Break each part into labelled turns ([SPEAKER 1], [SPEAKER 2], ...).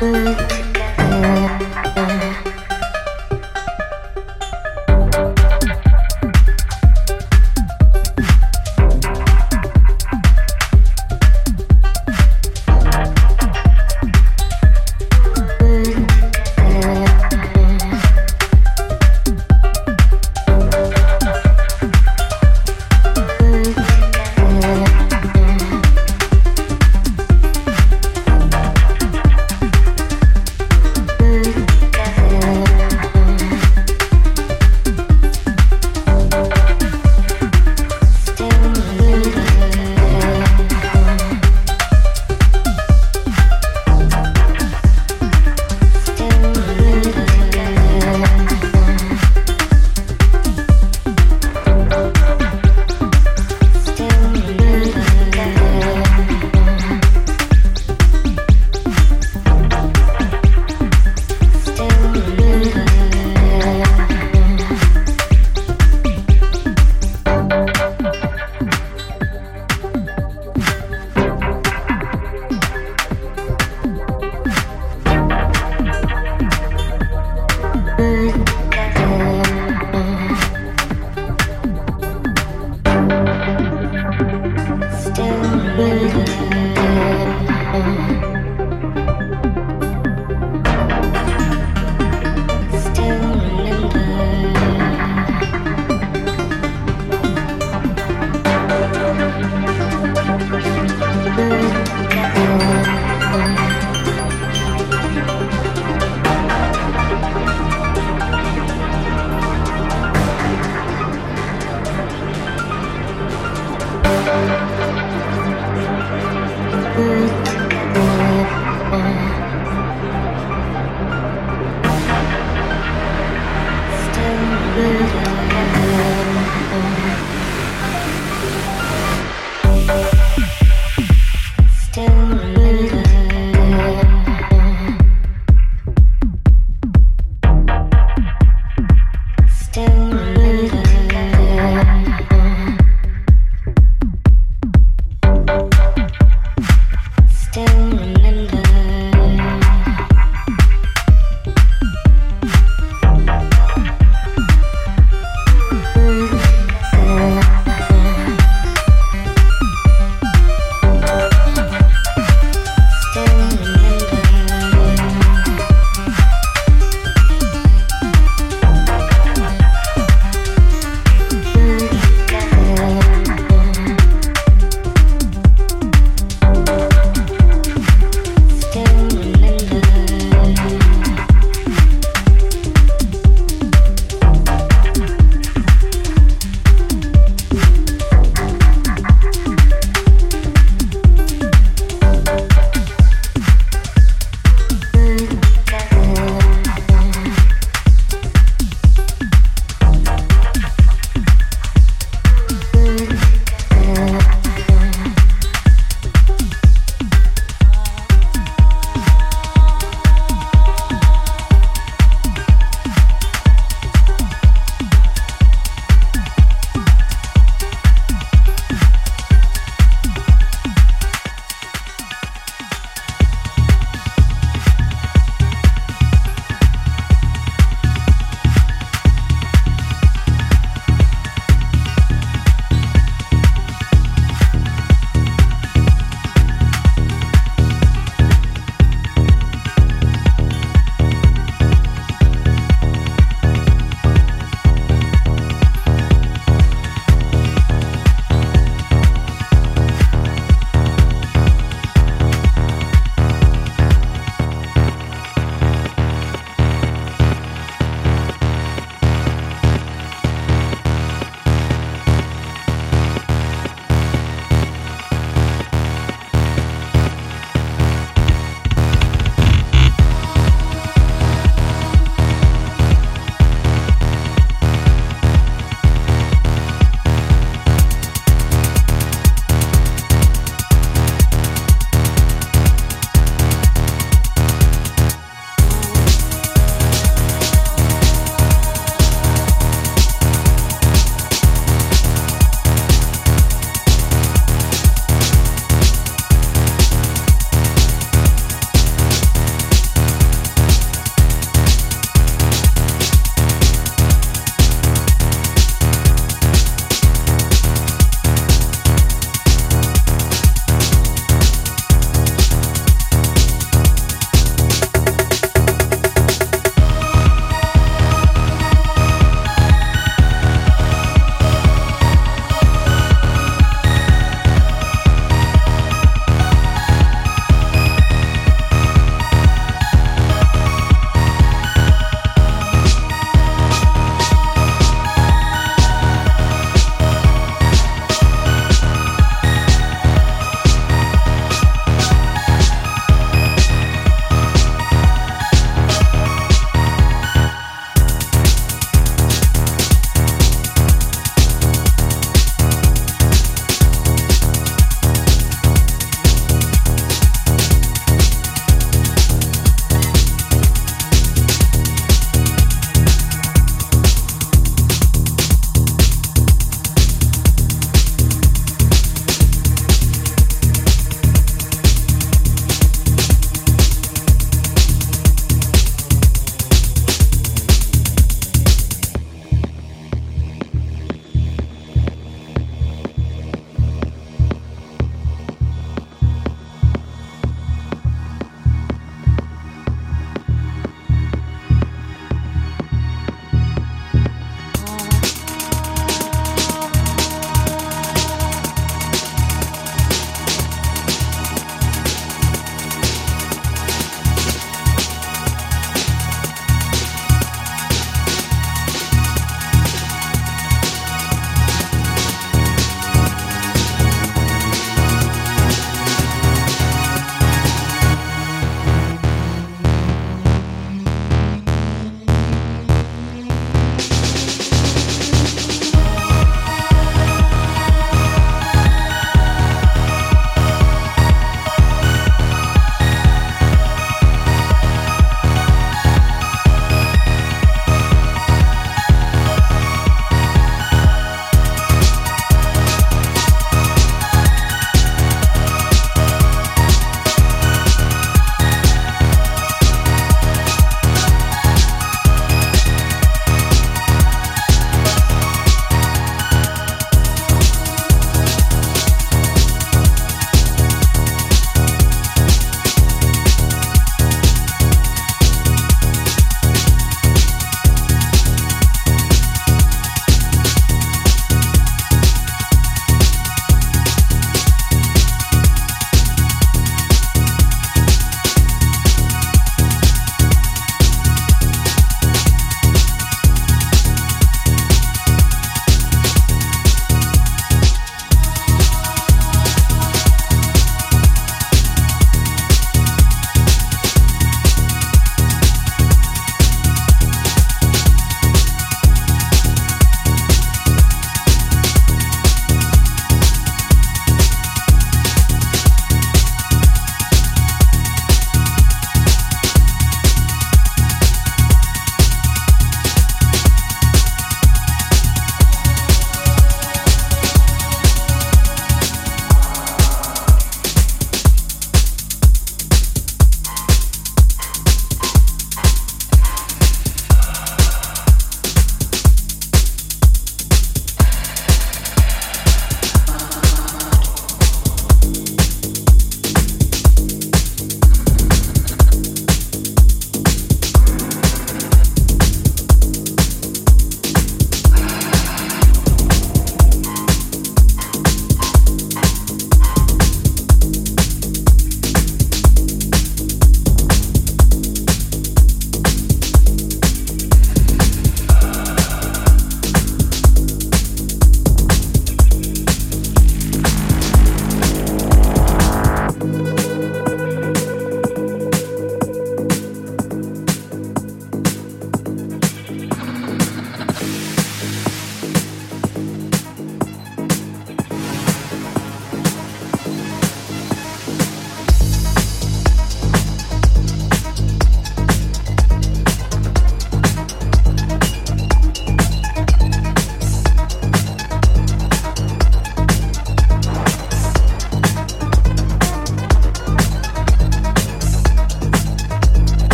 [SPEAKER 1] Mm-hmm.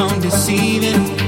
[SPEAKER 2] I'm deceiving.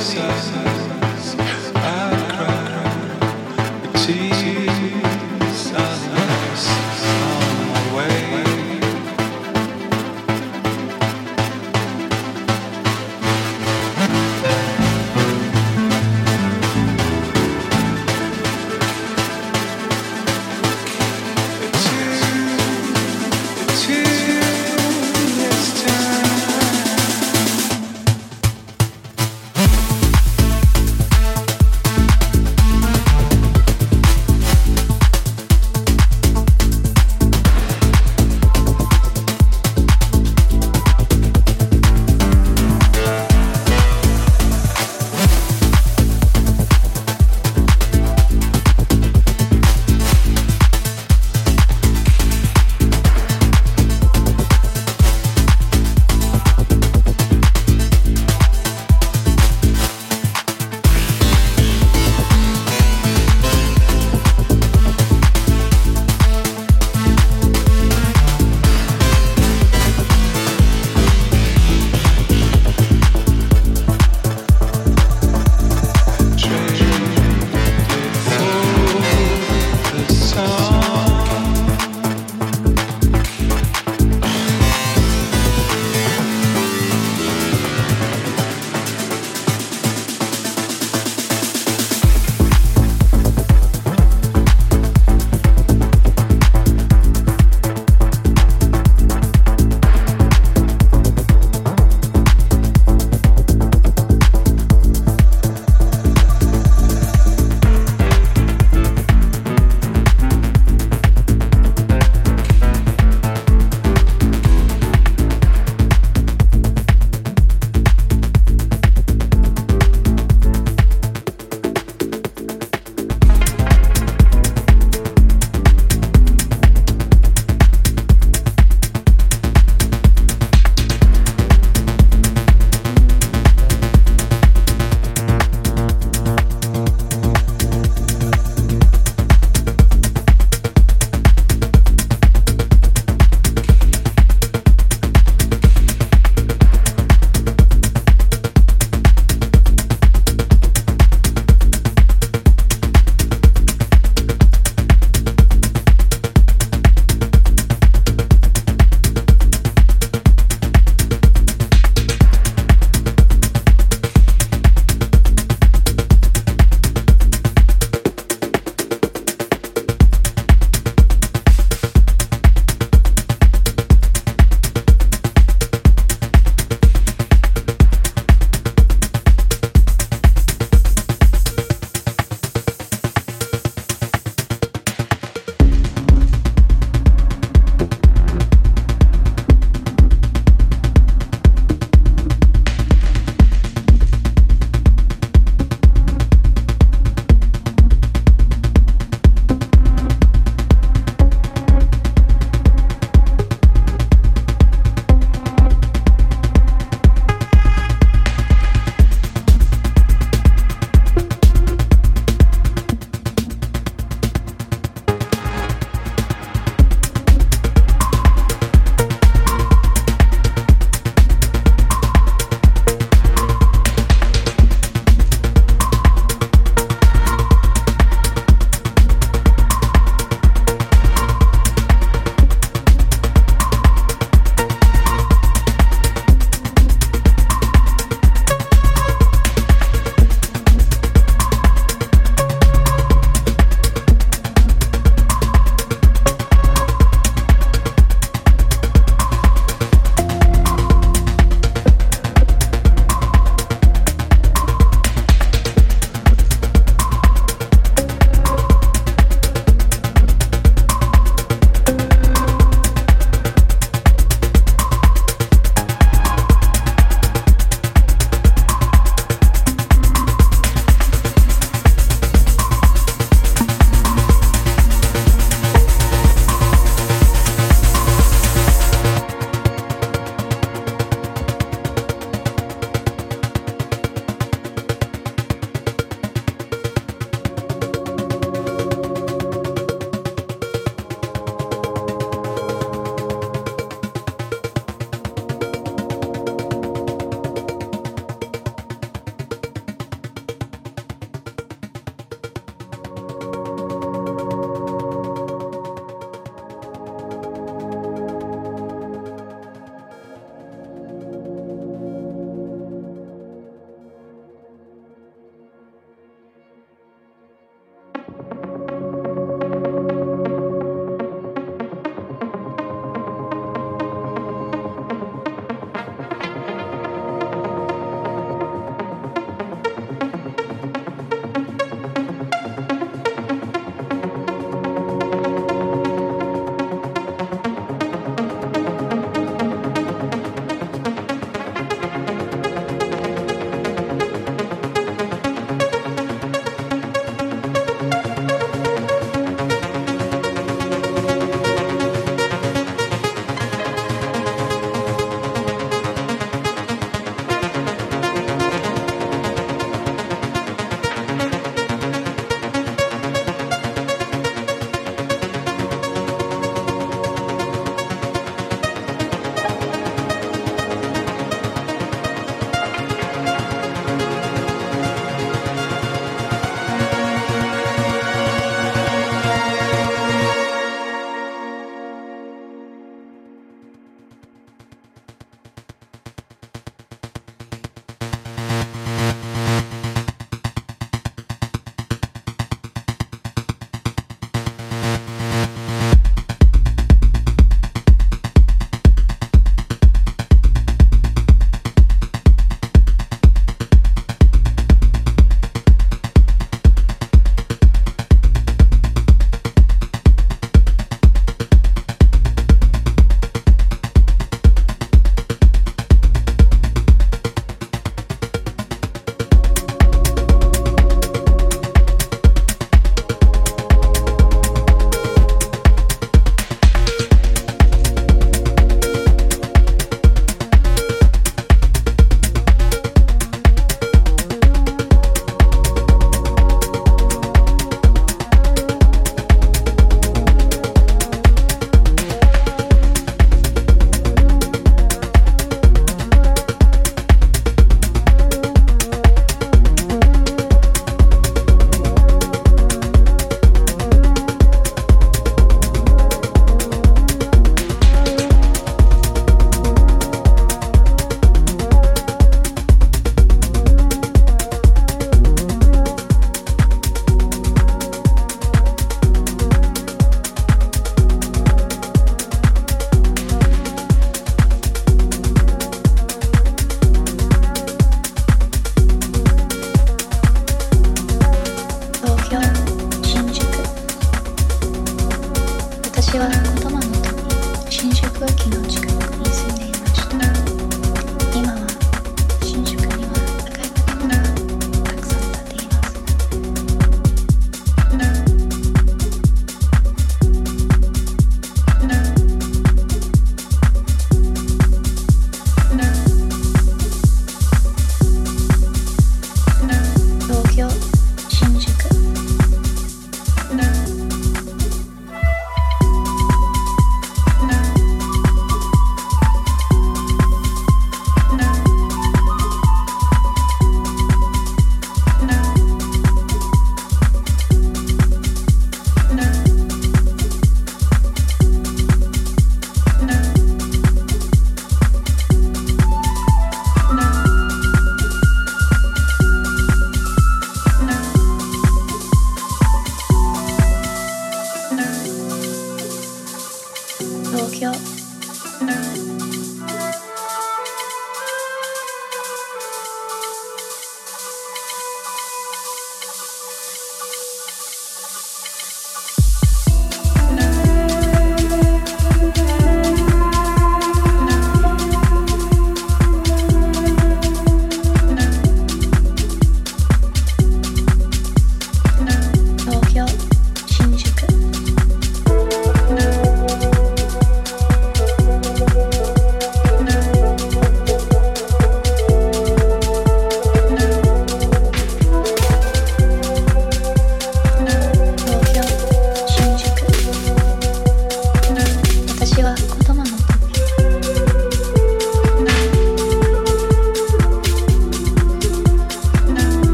[SPEAKER 3] sunset.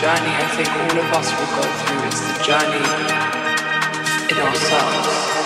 [SPEAKER 3] Journey I think all of us will go through is the journey in ourselves.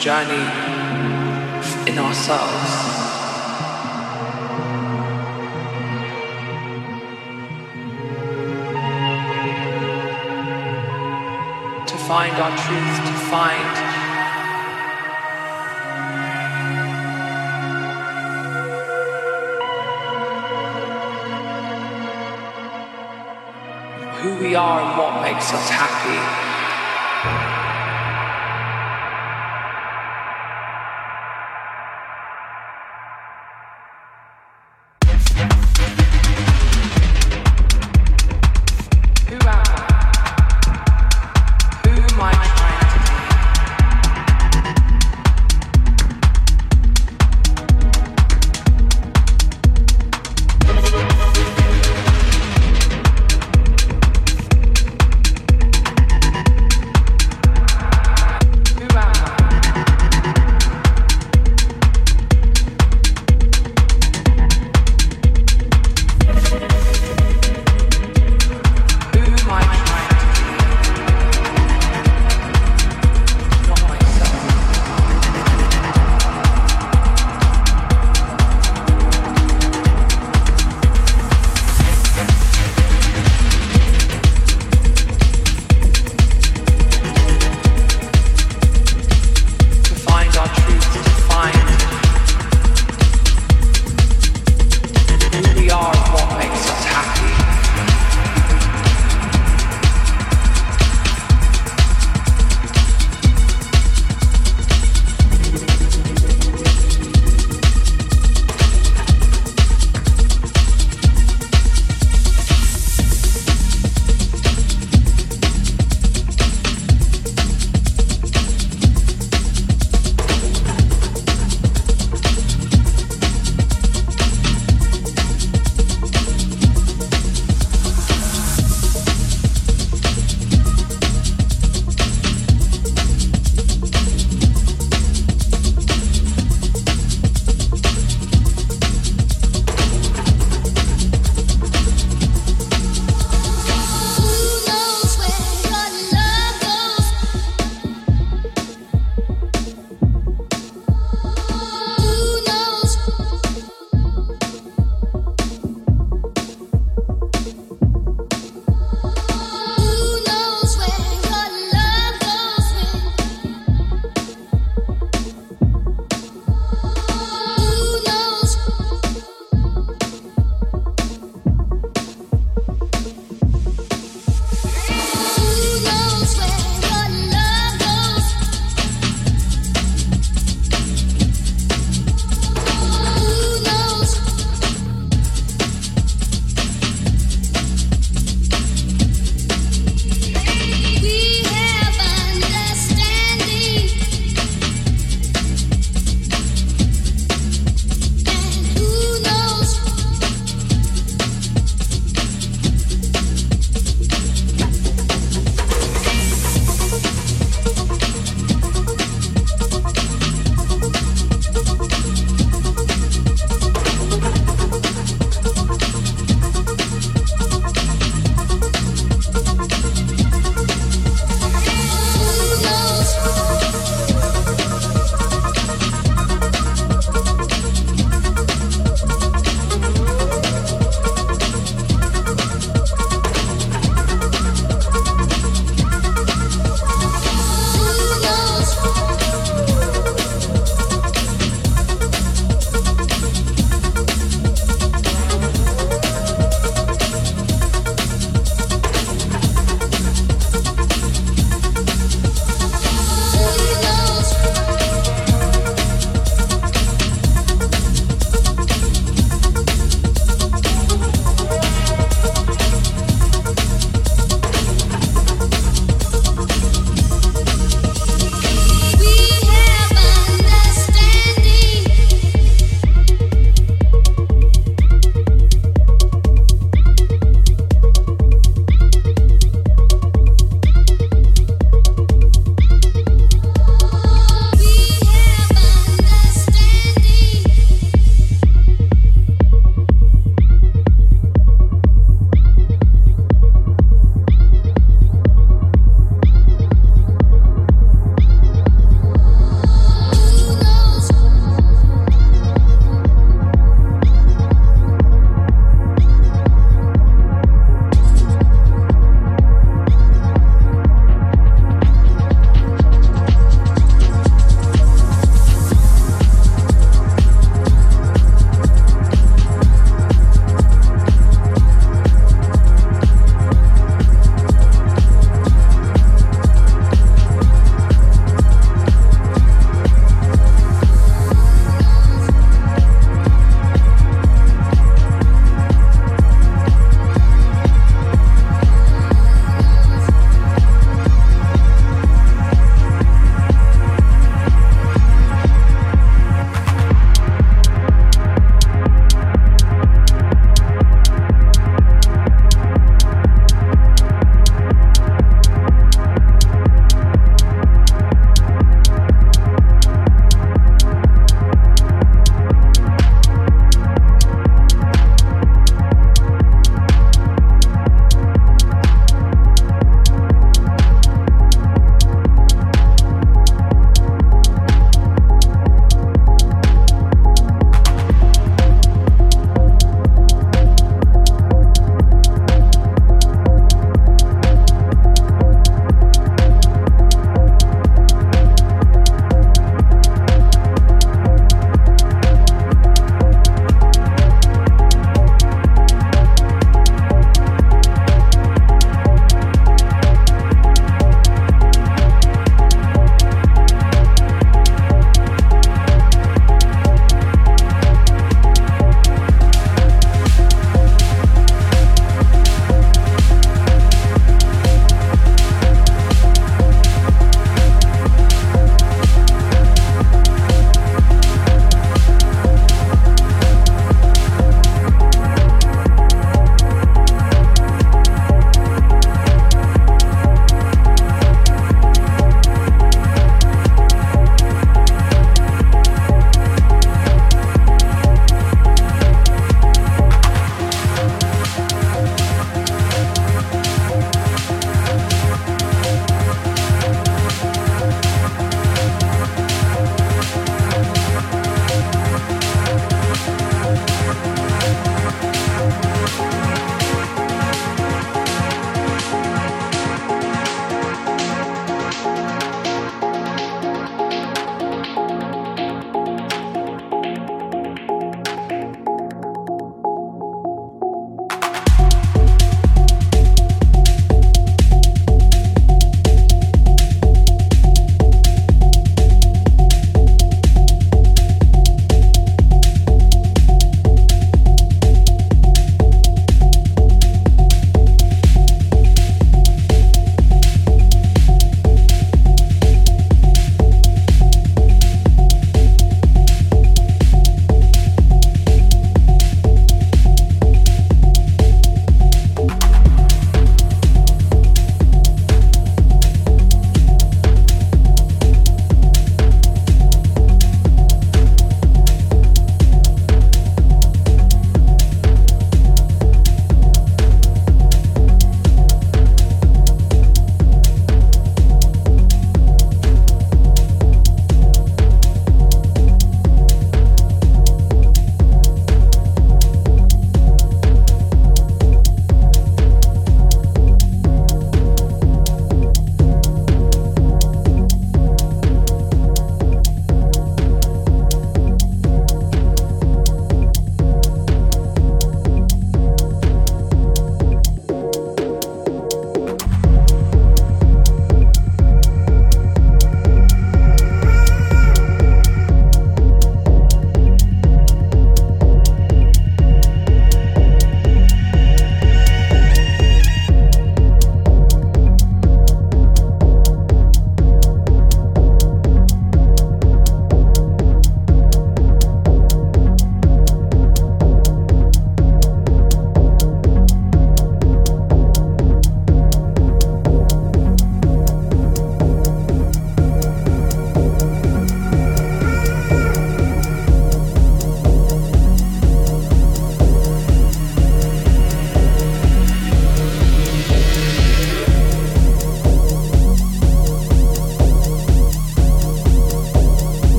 [SPEAKER 3] To